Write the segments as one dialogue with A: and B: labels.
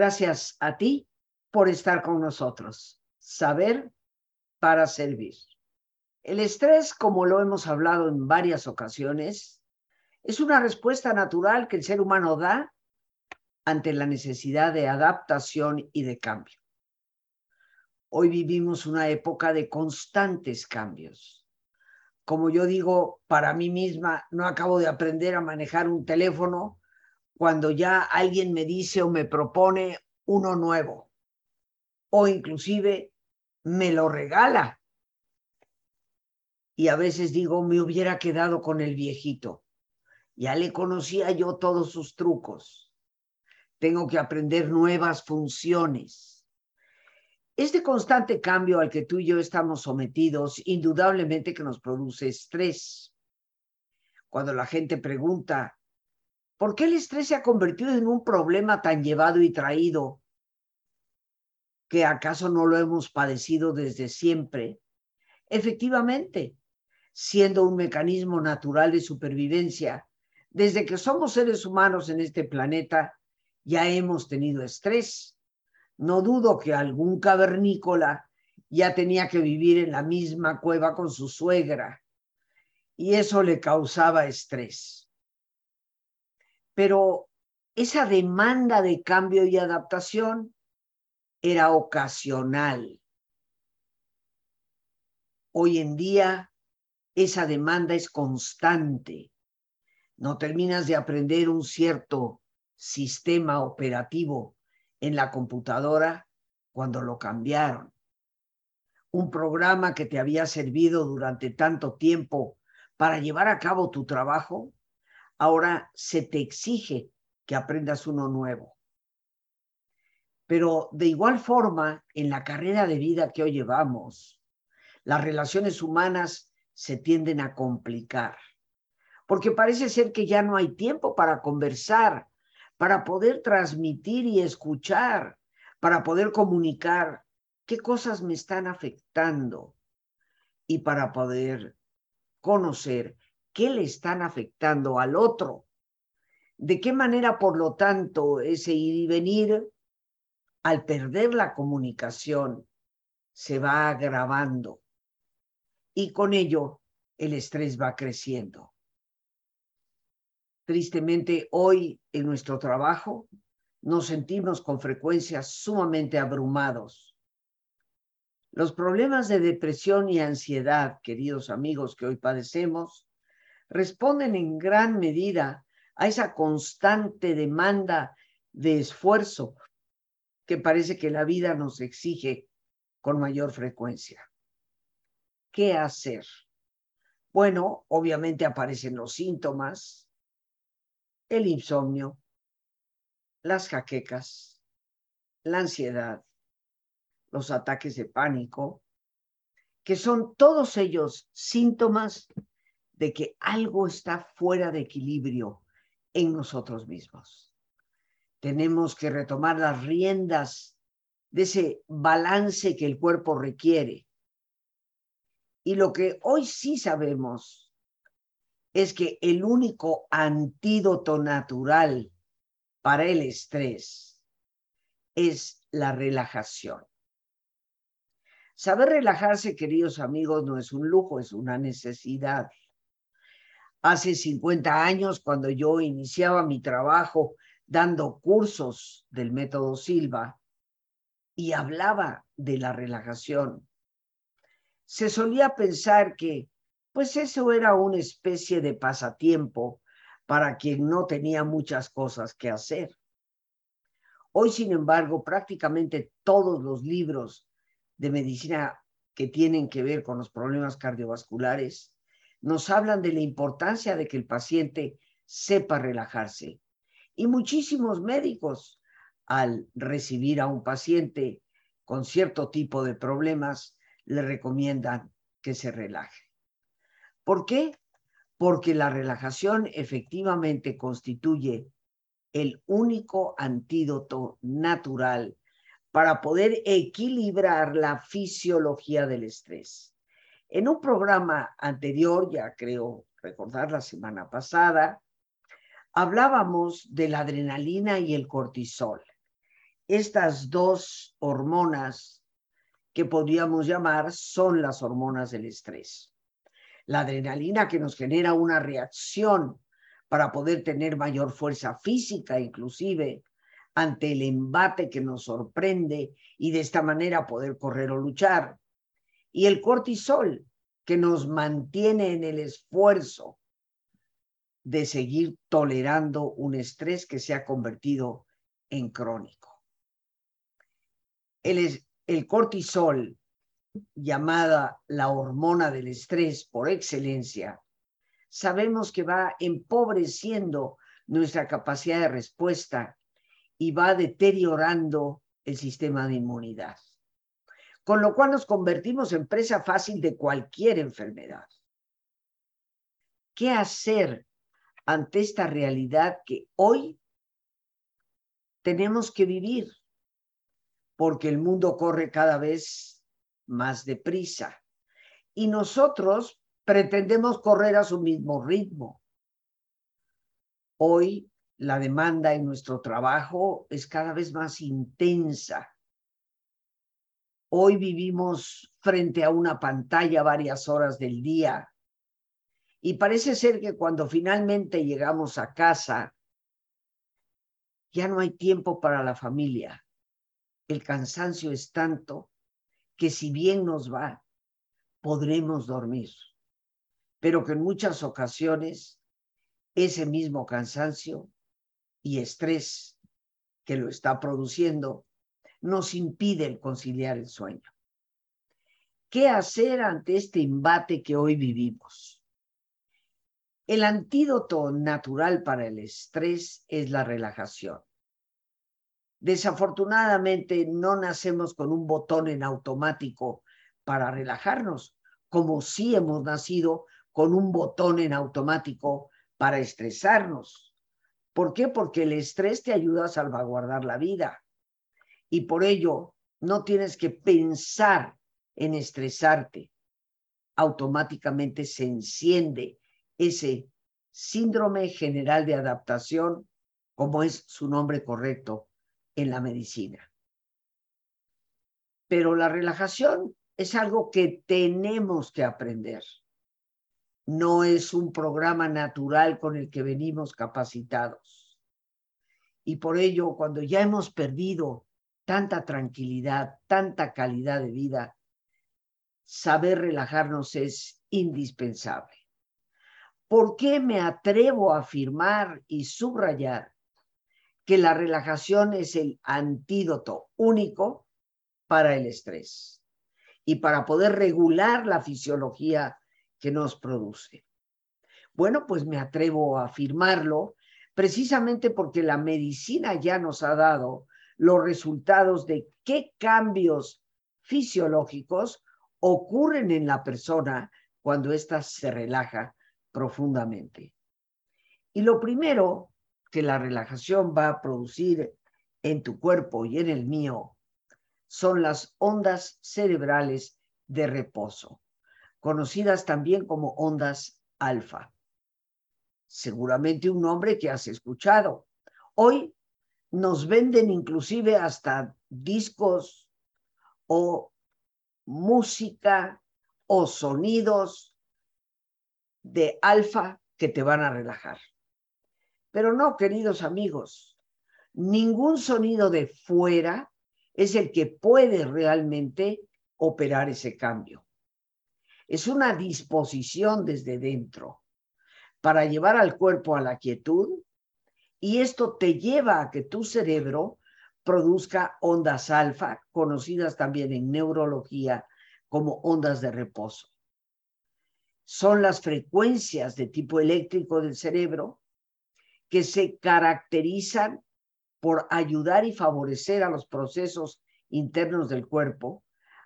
A: Gracias a ti por estar con nosotros. Saber para servir. El estrés, como lo hemos hablado en varias ocasiones, es una respuesta natural que el ser humano da ante la necesidad de adaptación y de cambio. Hoy vivimos una época de constantes cambios. Como yo digo para mí misma, no acabo de aprender a manejar un teléfono cuando ya alguien me dice o me propone uno nuevo o inclusive me lo regala. Y a veces digo, me hubiera quedado con el viejito. Ya le conocía yo todos sus trucos. Tengo que aprender nuevas funciones. Este constante cambio al que tú y yo estamos sometidos, indudablemente que nos produce estrés. Cuando la gente pregunta, ¿por qué el estrés se ha convertido en un problema tan llevado y traído que acaso no lo hemos padecido desde siempre? Efectivamente, siendo un mecanismo natural de supervivencia, desde que somos seres humanos en este planeta, ya hemos tenido estrés. No dudo que algún cavernícola ya tenía que vivir en la misma cueva con su suegra y eso le causaba estrés. Pero esa demanda de cambio y adaptación era ocasional. Hoy en día esa demanda es constante. No terminas de aprender un cierto sistema operativo en la computadora cuando lo cambiaron. Un programa que te había servido durante tanto tiempo para llevar a cabo tu trabajo, ahora se te exige que aprendas uno nuevo. Pero de igual forma, en la carrera de vida que hoy llevamos, las relaciones humanas se tienden a complicar, porque parece ser que ya no hay tiempo para conversar, para poder transmitir y escuchar, para poder comunicar qué cosas me están afectando y para poder conocer qué le están afectando al otro. De qué manera, por lo tanto, ese ir y venir al perder la comunicación, se va agravando y con ello el estrés va creciendo. Tristemente, hoy en nuestro trabajo nos sentimos con frecuencia sumamente abrumados. Los problemas de depresión y ansiedad, queridos amigos, que hoy padecemos, responden en gran medida a esa constante demanda de esfuerzo que parece que la vida nos exige con mayor frecuencia. ¿Qué hacer? Bueno, obviamente aparecen los síntomas, el insomnio, las jaquecas, la ansiedad, los ataques de pánico, que son todos ellos síntomas de que algo está fuera de equilibrio en nosotros mismos tenemos que retomar las riendas de ese balance que el cuerpo requiere. Y lo que hoy sí sabemos es que el único antídoto natural para el estrés es la relajación. Saber relajarse, queridos amigos, no es un lujo, es una necesidad. Hace 50 años, cuando yo iniciaba mi trabajo dando cursos del método Silva y hablaba de la relajación, se solía pensar que pues eso era una especie de pasatiempo para quien no tenía muchas cosas que hacer. Hoy, sin embargo, prácticamente todos los libros de medicina que tienen que ver con los problemas cardiovasculares nos hablan de la importancia de que el paciente sepa relajarse y muchísimos médicos, al recibir a un paciente con cierto tipo de problemas, le recomiendan que se relaje. ¿Por qué? Porque la relajación efectivamente constituye el único antídoto natural para poder equilibrar la fisiología del estrés. En un programa anterior, ya creo recordar la semana pasada, hablábamos de la adrenalina y el cortisol. estas dos hormonas que podríamos llamar son las hormonas del estrés. La adrenalina que nos genera una reacción para poder tener mayor fuerza física, inclusive ante el embate que nos sorprende y de esta manera poder correr o luchar. Y el cortisol que nos mantiene en el esfuerzo de seguir tolerando un estrés que se ha convertido en crónico. El, el cortisol, llamada la hormona del estrés por excelencia, sabemos que va empobreciendo nuestra capacidad de respuesta y va deteriorando el sistema de inmunidad. Con lo cual nos convertimos en presa fácil de cualquier enfermedad. ¿Qué hacer ante esta realidad que hoy tenemos que vivir? Porque el mundo corre cada vez más deprisa y nosotros pretendemos correr a su mismo ritmo. Hoy la demanda en nuestro trabajo es cada vez más intensa. Hoy vivimos frente a una pantalla varias horas del día y parece ser que cuando finalmente llegamos a casa, ya no hay tiempo para la familia. El cansancio es tanto que si bien nos va, podremos dormir, pero que en muchas ocasiones ese mismo cansancio y estrés que lo está produciendo nos impide el conciliar el sueño. ¿Qué hacer ante este embate que hoy vivimos? El antídoto natural para el estrés es la relajación. Desafortunadamente no nacemos con un botón en automático para relajarnos, como si hemos nacido con un botón en automático para estresarnos. ¿Por qué? Porque el estrés te ayuda a salvaguardar la vida. Y por ello, no tienes que pensar en estresarte. Automáticamente se enciende ese síndrome general de adaptación, como es su nombre correcto en la medicina. Pero la relajación es algo que tenemos que aprender no es un programa natural con el que venimos capacitados. Y por ello, cuando ya hemos perdido tanta tranquilidad, tanta calidad de vida, saber relajarnos es indispensable. ¿Por qué me atrevo a afirmar y subrayar que la relajación es el antídoto único para el estrés y para poder regular la fisiología que nos produce. Bueno, pues me atrevo a afirmarlo precisamente porque la medicina ya nos ha dado los resultados de qué cambios fisiológicos ocurren en la persona cuando ésta se relaja profundamente. Y lo primero que la relajación va a producir en tu cuerpo y en el mío son las ondas cerebrales de reposo conocidas también como ondas alfa. Seguramente un nombre que has escuchado. Hoy nos venden inclusive hasta discos o música o sonidos de alfa que te van a relajar. Pero no, queridos amigos, ningún sonido de fuera es el que puede realmente operar ese cambio es una disposición desde dentro para llevar al cuerpo a la quietud y esto te lleva a que tu cerebro produzca ondas alfa, conocidas también en neurología como ondas de reposo. Son las frecuencias de tipo eléctrico del cerebro que se caracterizan por ayudar y favorecer a los procesos internos del cuerpo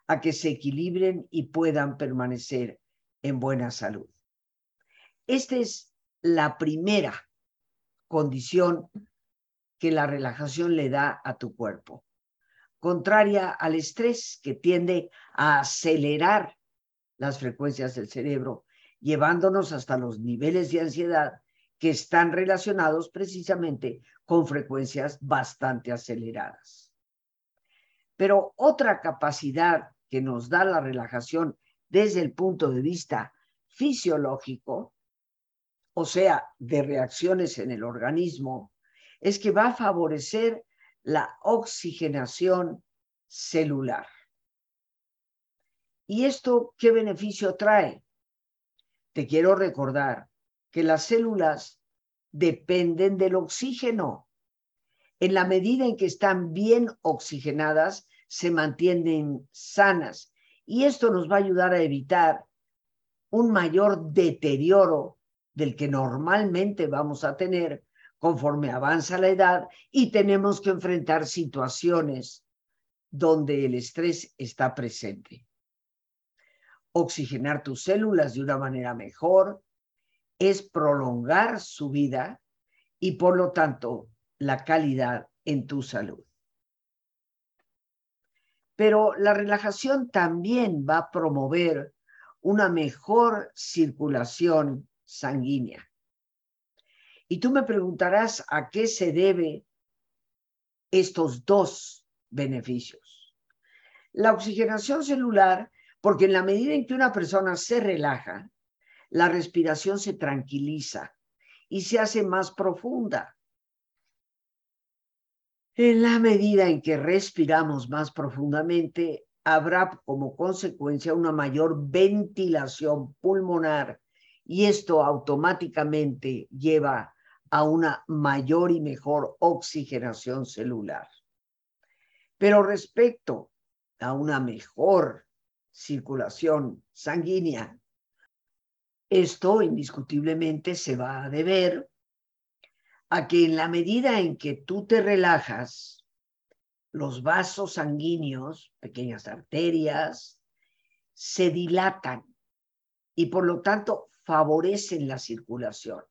A: a que se equilibren y puedan permanecer en buena salud. Esta es la primera condición que la relajación le da a tu cuerpo, contraria al estrés que tiende a acelerar las frecuencias del cerebro, llevándonos hasta los niveles de ansiedad que están relacionados precisamente con frecuencias bastante aceleradas. Pero otra capacidad que nos da la relajación desde el punto de vista fisiológico, o sea, de reacciones en el organismo, es que va a favorecer la oxigenación celular. ¿Y esto qué beneficio trae? Te quiero recordar que las células dependen del oxígeno. En la medida en que están bien oxigenadas, se mantienen sanas. Y esto nos va a ayudar a evitar un mayor deterioro del que normalmente vamos a tener conforme avanza la edad y tenemos que enfrentar situaciones donde el estrés está presente. Oxigenar tus células de una manera mejor es prolongar su vida y por lo tanto la calidad en tu salud. Pero la relajación también va a promover una mejor circulación sanguínea. Y tú me preguntarás a qué se debe estos dos beneficios. La oxigenación celular, porque en la medida en que una persona se relaja, la respiración se tranquiliza y se hace más profunda. En la medida en que respiramos más profundamente, habrá como consecuencia una mayor ventilación pulmonar y esto automáticamente lleva a una mayor y mejor oxigenación celular. Pero respecto a una mejor circulación sanguínea, esto indiscutiblemente se va a deber a que en la medida en que tú te relajas, los vasos sanguíneos, pequeñas arterias, se dilatan y por lo tanto favorecen la circulación.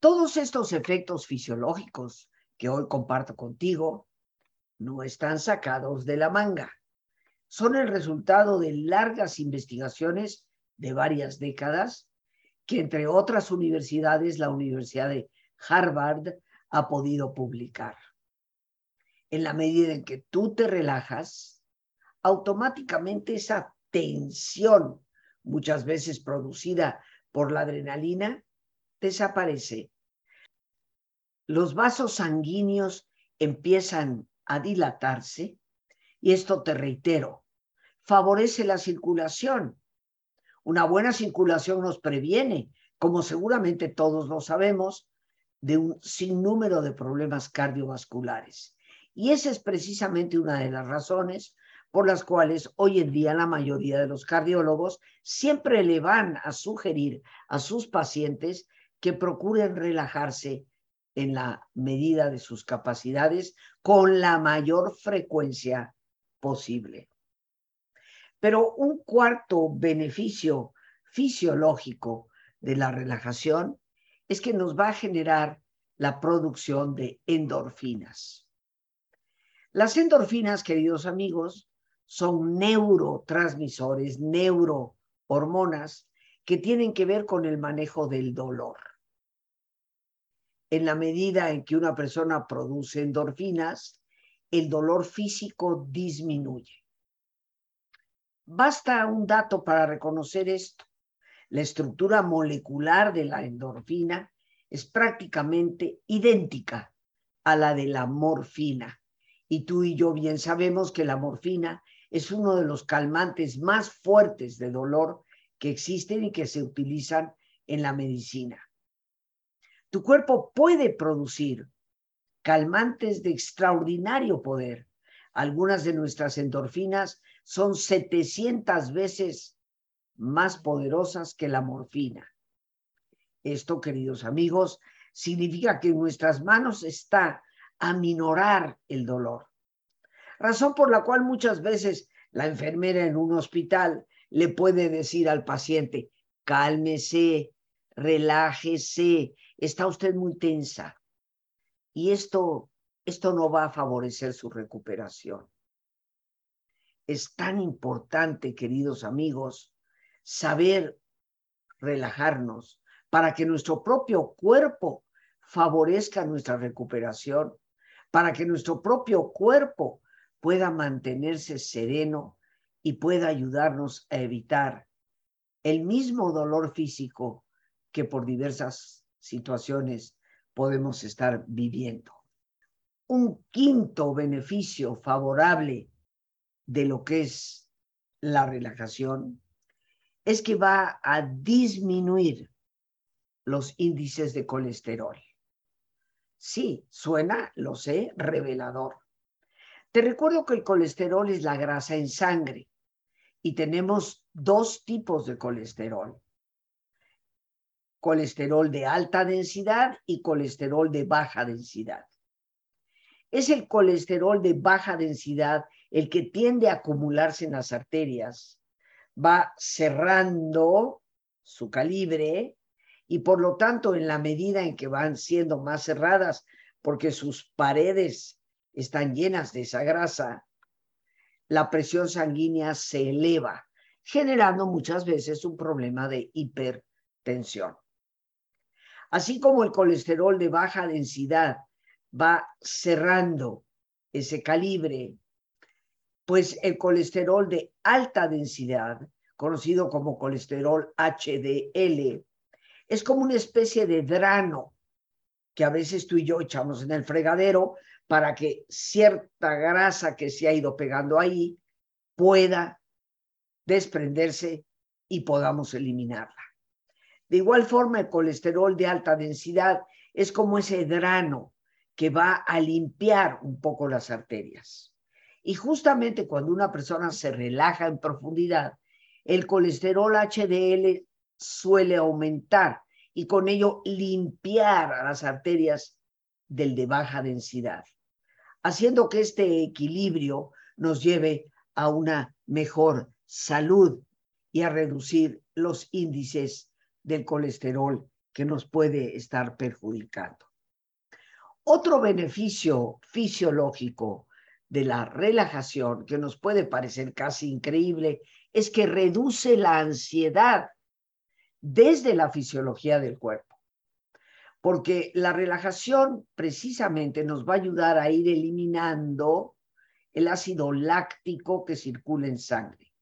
A: Todos estos efectos fisiológicos que hoy comparto contigo no están sacados de la manga. Son el resultado de largas investigaciones de varias décadas que entre otras universidades, la Universidad de Harvard ha podido publicar. En la medida en que tú te relajas, automáticamente esa tensión muchas veces producida por la adrenalina, desaparece. Los vasos sanguíneos empiezan a dilatarse y esto te reitero, favorece la circulación. Una buena circulación nos previene, como seguramente todos lo sabemos, de un sinnúmero de problemas cardiovasculares. Y esa es precisamente una de las razones por las cuales hoy en día la mayoría de los cardiólogos siempre le van a sugerir a sus pacientes que procuren relajarse en la medida de sus capacidades con la mayor frecuencia posible. Pero un cuarto beneficio fisiológico de la relajación es que nos va a generar la producción de endorfinas. Las endorfinas, queridos amigos, son neurotransmisores, neurohormonas que tienen que ver con el manejo del dolor. En la medida en que una persona produce endorfinas, el dolor físico disminuye. Basta un dato para reconocer esto. La estructura molecular de la endorfina es prácticamente idéntica a la de la morfina. Y tú y yo bien sabemos que la morfina es uno de los calmantes más fuertes de dolor que existen y que se utilizan en la medicina. Tu cuerpo puede producir calmantes de extraordinario poder. Algunas de nuestras endorfinas son 700 veces más poderosas que la morfina. Esto, queridos amigos, significa que en nuestras manos está aminorar el dolor razón por la cual muchas veces la enfermera en un hospital le puede decir al paciente, cálmese, relájese, está usted muy tensa. Y esto, esto no va a favorecer su recuperación. Es tan importante, queridos amigos, saber relajarnos para que nuestro propio cuerpo favorezca nuestra recuperación, para que nuestro propio cuerpo pueda mantenerse sereno y pueda ayudarnos a evitar el mismo dolor físico que por diversas situaciones podemos estar viviendo. Un quinto beneficio favorable de lo que es la relajación es que va a disminuir los índices de colesterol. Sí, suena, lo sé, revelador. Te recuerdo que el colesterol es la grasa en sangre y tenemos dos tipos de colesterol. Colesterol de alta densidad y colesterol de baja densidad. Es el colesterol de baja densidad el que tiende a acumularse en las arterias, va cerrando su calibre y por lo tanto en la medida en que van siendo más cerradas, porque sus paredes están llenas de esa grasa, la presión sanguínea se eleva, generando muchas veces un problema de hipertensión. Así como el colesterol de baja densidad va cerrando ese calibre, pues el colesterol de alta densidad, conocido como colesterol HDL, es como una especie de drano que a veces tú y yo echamos en el fregadero para que cierta grasa que se ha ido pegando ahí pueda desprenderse y podamos eliminarla. De igual forma, el colesterol de alta densidad es como ese drano que va a limpiar un poco las arterias. Y justamente cuando una persona se relaja en profundidad, el colesterol HDL suele aumentar y con ello limpiar a las arterias del de baja densidad haciendo que este equilibrio nos lleve a una mejor salud y a reducir los índices del colesterol que nos puede estar perjudicando. Otro beneficio fisiológico de la relajación que nos puede parecer casi increíble es que reduce la ansiedad desde la fisiología del cuerpo porque la relajación precisamente nos va a ayudar a ir eliminando el ácido láctico que circula en sangre.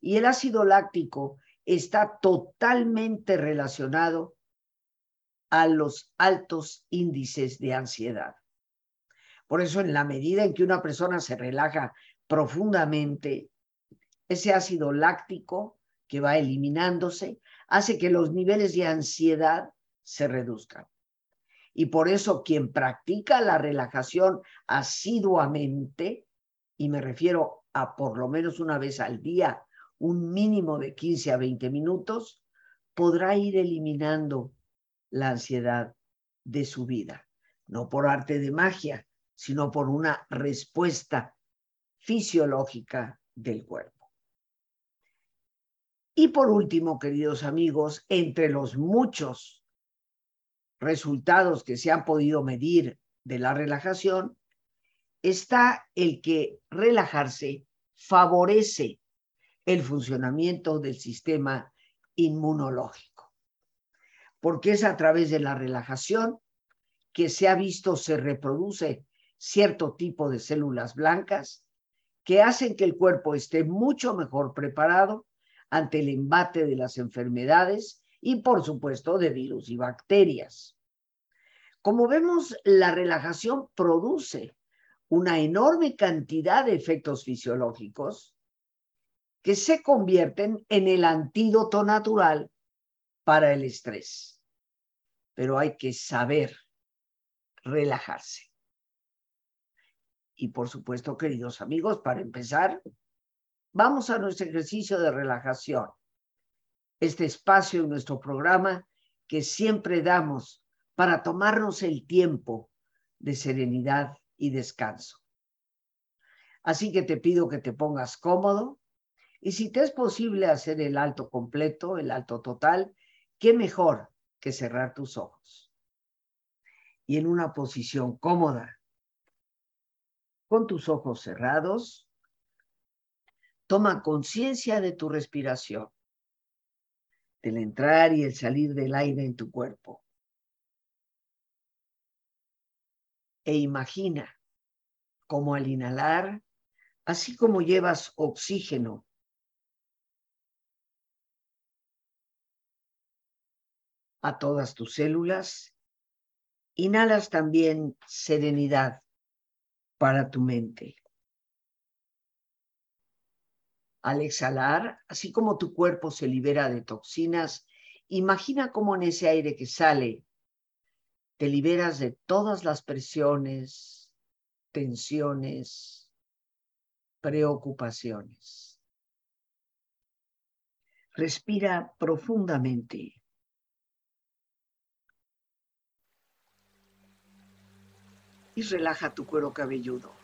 A: Y el ácido láctico está totalmente relacionado a los altos índices de ansiedad. Por eso, en la medida en que una persona se relaja profundamente, ese ácido láctico que va eliminándose hace que los niveles de ansiedad se reduzcan. Y por eso quien practica la relajación asiduamente, y me refiero a por lo menos una vez al día, un mínimo de 15 a 20 minutos, podrá ir eliminando la ansiedad de su vida, no por arte de magia, sino por una respuesta fisiológica del cuerpo. Y por último, queridos amigos, entre los muchos resultados que se han podido medir de la relajación, está el que relajarse favorece el funcionamiento del sistema inmunológico, porque es a través de la relajación que se ha visto se reproduce cierto tipo de células blancas que hacen que el cuerpo esté mucho mejor preparado ante el embate de las enfermedades y por supuesto de virus y bacterias. Como vemos, la relajación produce una enorme cantidad de efectos fisiológicos que se convierten en el antídoto natural para el estrés. Pero hay que saber relajarse. Y por supuesto, queridos amigos, para empezar, vamos a nuestro ejercicio de relajación este espacio en nuestro programa que siempre damos para tomarnos el tiempo de serenidad y descanso. Así que te pido que te pongas cómodo y si te es posible hacer el alto completo, el alto total, qué mejor que cerrar tus ojos. Y en una posición cómoda, con tus ojos cerrados, toma conciencia de tu respiración del entrar y el salir del aire en tu cuerpo. E imagina cómo al inhalar Así como llevas oxígeno a todas tus células, inhalas también serenidad para tu mente. Al exhalar, así como tu cuerpo se libera de toxinas, imagina cómo en ese aire que sale te liberas de todas las presiones, tensiones, preocupaciones. Respira profundamente. y relaja tu cuero cabelludo.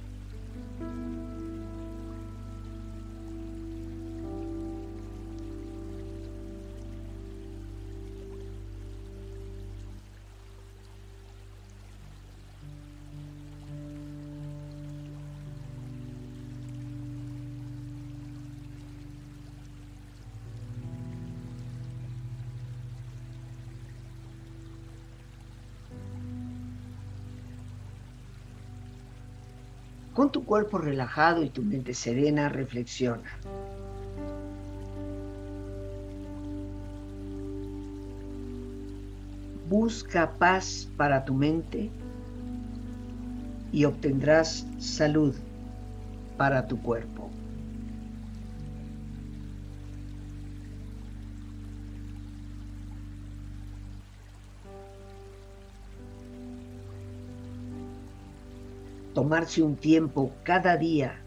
A: Con tu cuerpo relajado y tu mente serena, reflexiona. Busca paz para tu mente y obtendrás salud para tu cuerpo. Tomarse un tiempo cada día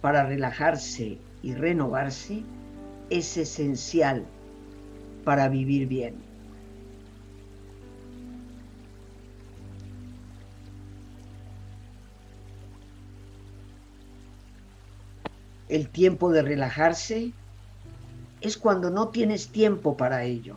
A: para relajarse y renovarse es esencial para vivir bien. El tiempo de relajarse es cuando no tienes tiempo para ello.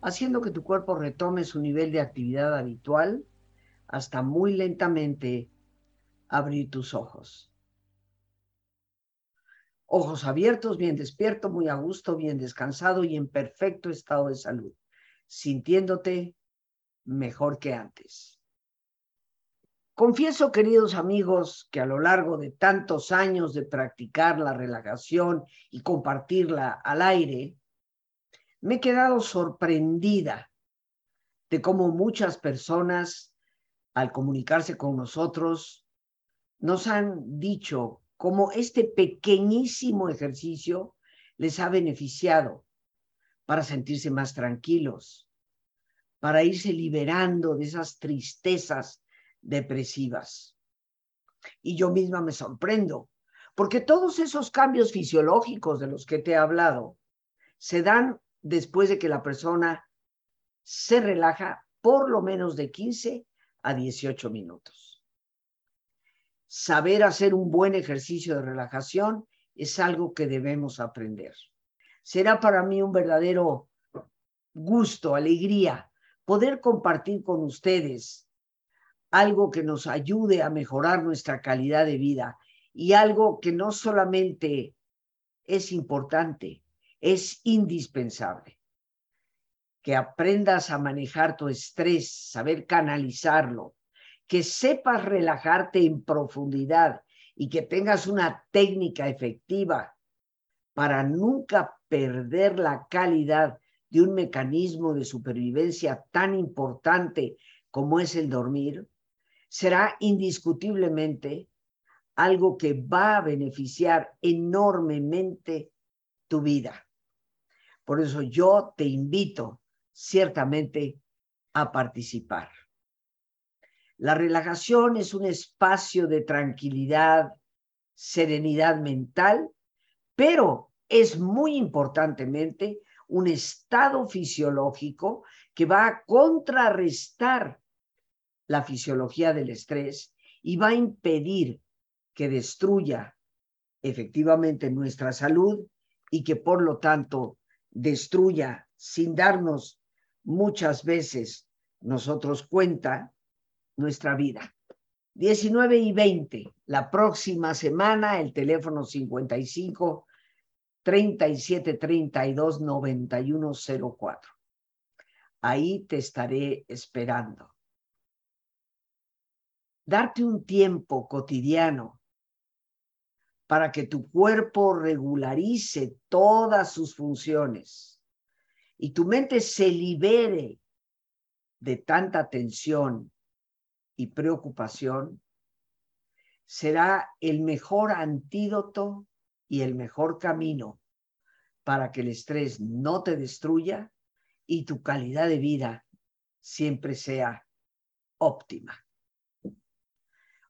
A: haciendo que tu cuerpo retome su nivel de actividad habitual hasta muy lentamente abrir tus ojos. Ojos abiertos, bien despierto, muy a gusto, bien descansado y en perfecto estado de salud, sintiéndote mejor que antes. Confieso, queridos amigos, que a lo largo de tantos años de practicar la relajación y compartirla al aire, me he quedado sorprendida de cómo muchas personas, al comunicarse con nosotros, nos han dicho cómo este pequeñísimo ejercicio les ha beneficiado para sentirse más tranquilos, para irse liberando de esas tristezas depresivas. Y yo misma me sorprendo, porque todos esos cambios fisiológicos de los que te he hablado se dan después de que la persona se relaja por lo menos de 15 a 18 minutos. Saber hacer un buen ejercicio de relajación es algo que debemos aprender. Será para mí un verdadero gusto, alegría, poder compartir con ustedes algo que nos ayude a mejorar nuestra calidad de vida y algo que no solamente es importante, es indispensable. Que aprendas a manejar tu estrés, saber canalizarlo, que sepas relajarte en profundidad y que tengas una técnica efectiva para nunca perder la calidad de un mecanismo de supervivencia tan importante como es el dormir, será indiscutiblemente algo que va a beneficiar enormemente tu vida. Por eso yo te invito ciertamente a participar. La relajación es un espacio de tranquilidad, serenidad mental, pero es muy importantemente un estado fisiológico que va a contrarrestar la fisiología del estrés y va a impedir que destruya efectivamente nuestra salud y que por lo tanto destruya sin darnos muchas veces nosotros cuenta nuestra vida. 19 y 20, la próxima semana, el teléfono 55 37 32 91 04. ahí te estaré esperando. Darte un tiempo cotidiano para que tu cuerpo regularice todas sus funciones y tu mente se libere de tanta tensión y preocupación, será el mejor antídoto y el mejor camino para que el estrés no te destruya y tu calidad de vida siempre sea óptima.